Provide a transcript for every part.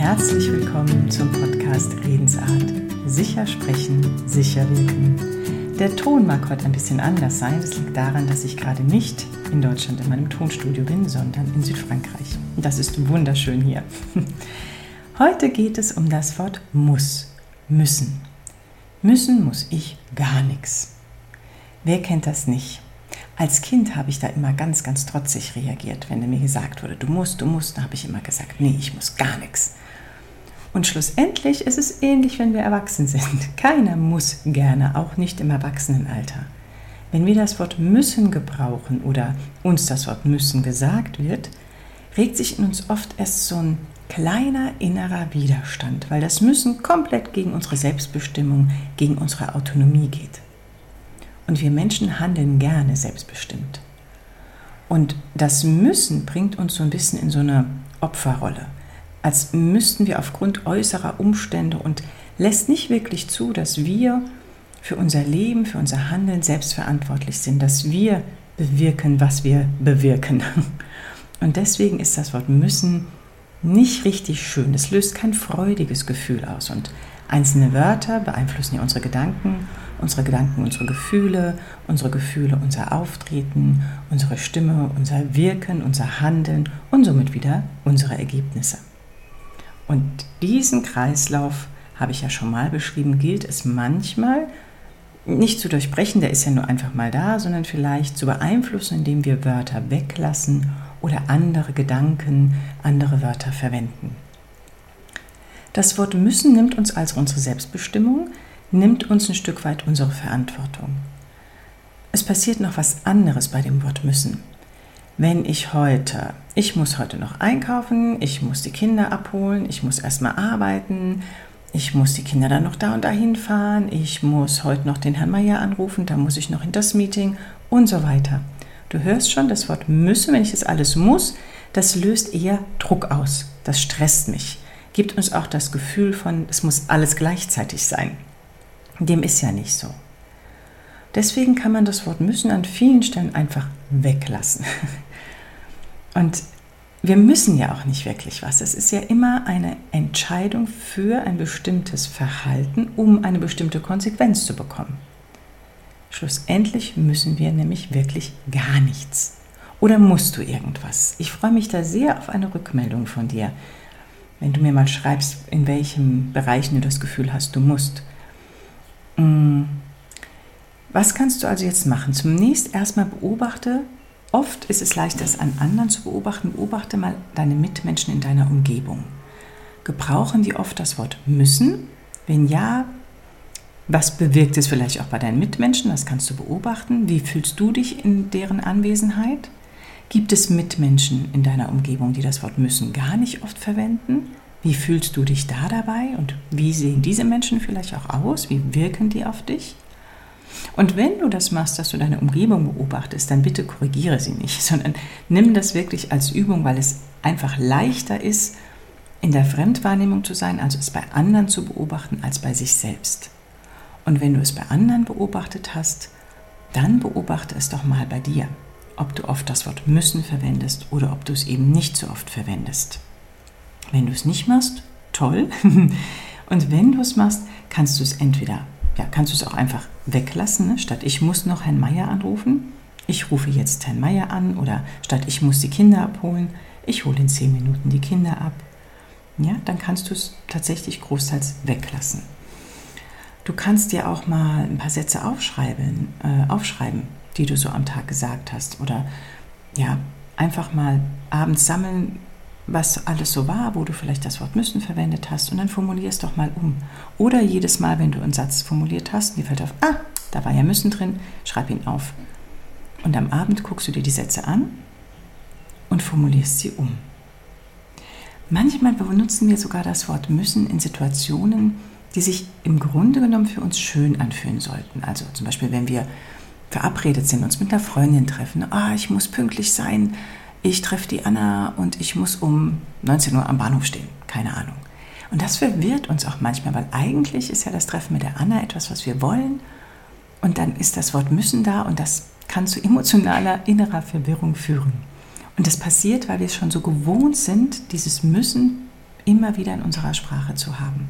herzlich willkommen zum Podcast Redensart. Sicher sprechen, sicher wirken. Der Ton mag heute ein bisschen anders sein. Das liegt daran, dass ich gerade nicht in Deutschland in meinem Tonstudio bin, sondern in Südfrankreich. Das ist wunderschön hier. Heute geht es um das Wort muss, müssen. Müssen muss ich gar nichts. Wer kennt das nicht? Als Kind habe ich da immer ganz, ganz trotzig reagiert, wenn mir gesagt wurde, du musst, du musst, da habe ich immer gesagt, nee, ich muss gar nichts. Und schlussendlich ist es ähnlich, wenn wir erwachsen sind. Keiner muss gerne, auch nicht im Erwachsenenalter. Wenn wir das Wort müssen gebrauchen oder uns das Wort müssen gesagt wird, regt sich in uns oft erst so ein kleiner innerer Widerstand, weil das Müssen komplett gegen unsere Selbstbestimmung, gegen unsere Autonomie geht. Und wir Menschen handeln gerne selbstbestimmt. Und das Müssen bringt uns so ein bisschen in so eine Opferrolle, als müssten wir aufgrund äußerer Umstände und lässt nicht wirklich zu, dass wir für unser Leben, für unser Handeln selbst verantwortlich sind, dass wir bewirken, was wir bewirken. Und deswegen ist das Wort müssen nicht richtig schön. Es löst kein freudiges Gefühl aus. Und einzelne Wörter beeinflussen ja unsere Gedanken unsere Gedanken, unsere Gefühle, unsere Gefühle, unser Auftreten, unsere Stimme, unser Wirken, unser Handeln und somit wieder unsere Ergebnisse. Und diesen Kreislauf, habe ich ja schon mal beschrieben, gilt es manchmal nicht zu durchbrechen, der ist ja nur einfach mal da, sondern vielleicht zu beeinflussen, indem wir Wörter weglassen oder andere Gedanken, andere Wörter verwenden. Das Wort müssen nimmt uns also unsere Selbstbestimmung, nimmt uns ein Stück weit unsere Verantwortung. Es passiert noch was anderes bei dem Wort müssen. Wenn ich heute, ich muss heute noch einkaufen, ich muss die Kinder abholen, ich muss erstmal arbeiten, ich muss die Kinder dann noch da und dahin fahren, ich muss heute noch den Herrn Meier anrufen, da muss ich noch in das Meeting und so weiter. Du hörst schon, das Wort müssen, wenn ich das alles muss, das löst eher Druck aus. Das stresst mich. Gibt uns auch das Gefühl von, es muss alles gleichzeitig sein. Dem ist ja nicht so. Deswegen kann man das Wort müssen an vielen Stellen einfach weglassen. Und wir müssen ja auch nicht wirklich was. Es ist ja immer eine Entscheidung für ein bestimmtes Verhalten, um eine bestimmte Konsequenz zu bekommen. Schlussendlich müssen wir nämlich wirklich gar nichts. Oder musst du irgendwas? Ich freue mich da sehr auf eine Rückmeldung von dir, wenn du mir mal schreibst, in welchem Bereich du das Gefühl hast, du musst. Mm. Was kannst du also jetzt machen? Zunächst erstmal beobachte, oft ist es leicht, das an anderen zu beobachten, beobachte mal deine Mitmenschen in deiner Umgebung. Gebrauchen die oft das Wort müssen? Wenn ja, was bewirkt es vielleicht auch bei deinen Mitmenschen? Das kannst du beobachten. Wie fühlst du dich in deren Anwesenheit? Gibt es Mitmenschen in deiner Umgebung, die das Wort müssen gar nicht oft verwenden? Wie fühlst du dich da dabei und wie sehen diese Menschen vielleicht auch aus? Wie wirken die auf dich? Und wenn du das machst, dass du deine Umgebung beobachtest, dann bitte korrigiere sie nicht, sondern nimm das wirklich als Übung, weil es einfach leichter ist, in der Fremdwahrnehmung zu sein, also es bei anderen zu beobachten, als bei sich selbst. Und wenn du es bei anderen beobachtet hast, dann beobachte es doch mal bei dir, ob du oft das Wort müssen verwendest oder ob du es eben nicht so oft verwendest. Wenn du es nicht machst, toll. Und wenn du es machst, kannst du es entweder, ja, kannst du es auch einfach weglassen, ne? statt ich muss noch Herrn Meier anrufen. Ich rufe jetzt Herrn Meier an oder statt ich muss die Kinder abholen, ich hole in zehn Minuten die Kinder ab. Ja, dann kannst du es tatsächlich großteils weglassen. Du kannst dir auch mal ein paar Sätze aufschreiben, äh, aufschreiben, die du so am Tag gesagt hast. Oder ja, einfach mal abends sammeln, was alles so war, wo du vielleicht das Wort müssen verwendet hast und dann formulier es doch mal um. Oder jedes Mal, wenn du einen Satz formuliert hast, dir fällt auf, ah, da war ja müssen drin, schreib ihn auf. Und am Abend guckst du dir die Sätze an und formulierst sie um. Manchmal benutzen wir sogar das Wort müssen in Situationen, die sich im Grunde genommen für uns schön anfühlen sollten. Also zum Beispiel, wenn wir verabredet sind, uns mit einer Freundin treffen, ah, ich muss pünktlich sein, ich treffe die Anna und ich muss um 19 Uhr am Bahnhof stehen. Keine Ahnung. Und das verwirrt uns auch manchmal, weil eigentlich ist ja das Treffen mit der Anna etwas, was wir wollen. Und dann ist das Wort müssen da und das kann zu emotionaler innerer Verwirrung führen. Und das passiert, weil wir es schon so gewohnt sind, dieses Müssen immer wieder in unserer Sprache zu haben.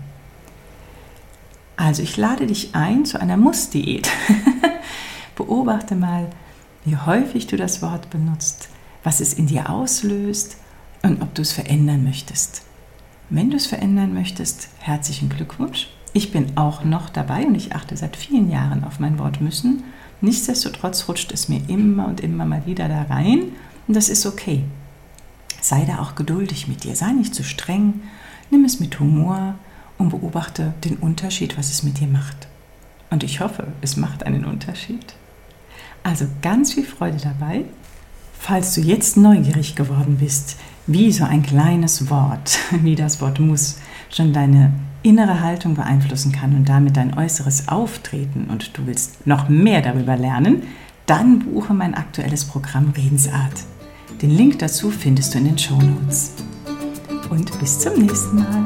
Also ich lade dich ein zu einer Muss-Diät. Beobachte mal, wie häufig du das Wort benutzt, was es in dir auslöst und ob du es verändern möchtest. Wenn du es verändern möchtest, herzlichen Glückwunsch. Ich bin auch noch dabei und ich achte seit vielen Jahren auf mein Wort müssen. Nichtsdestotrotz rutscht es mir immer und immer mal wieder da rein und das ist okay. Sei da auch geduldig mit dir, sei nicht zu streng, nimm es mit Humor und beobachte den Unterschied, was es mit dir macht. Und ich hoffe, es macht einen Unterschied. Also ganz viel Freude dabei. Falls du jetzt neugierig geworden bist, wie so ein kleines Wort, wie das Wort muss, schon deine innere Haltung beeinflussen kann und damit dein äußeres Auftreten und du willst noch mehr darüber lernen, dann buche mein aktuelles Programm Redensart. Den Link dazu findest du in den Show Notes. Und bis zum nächsten Mal.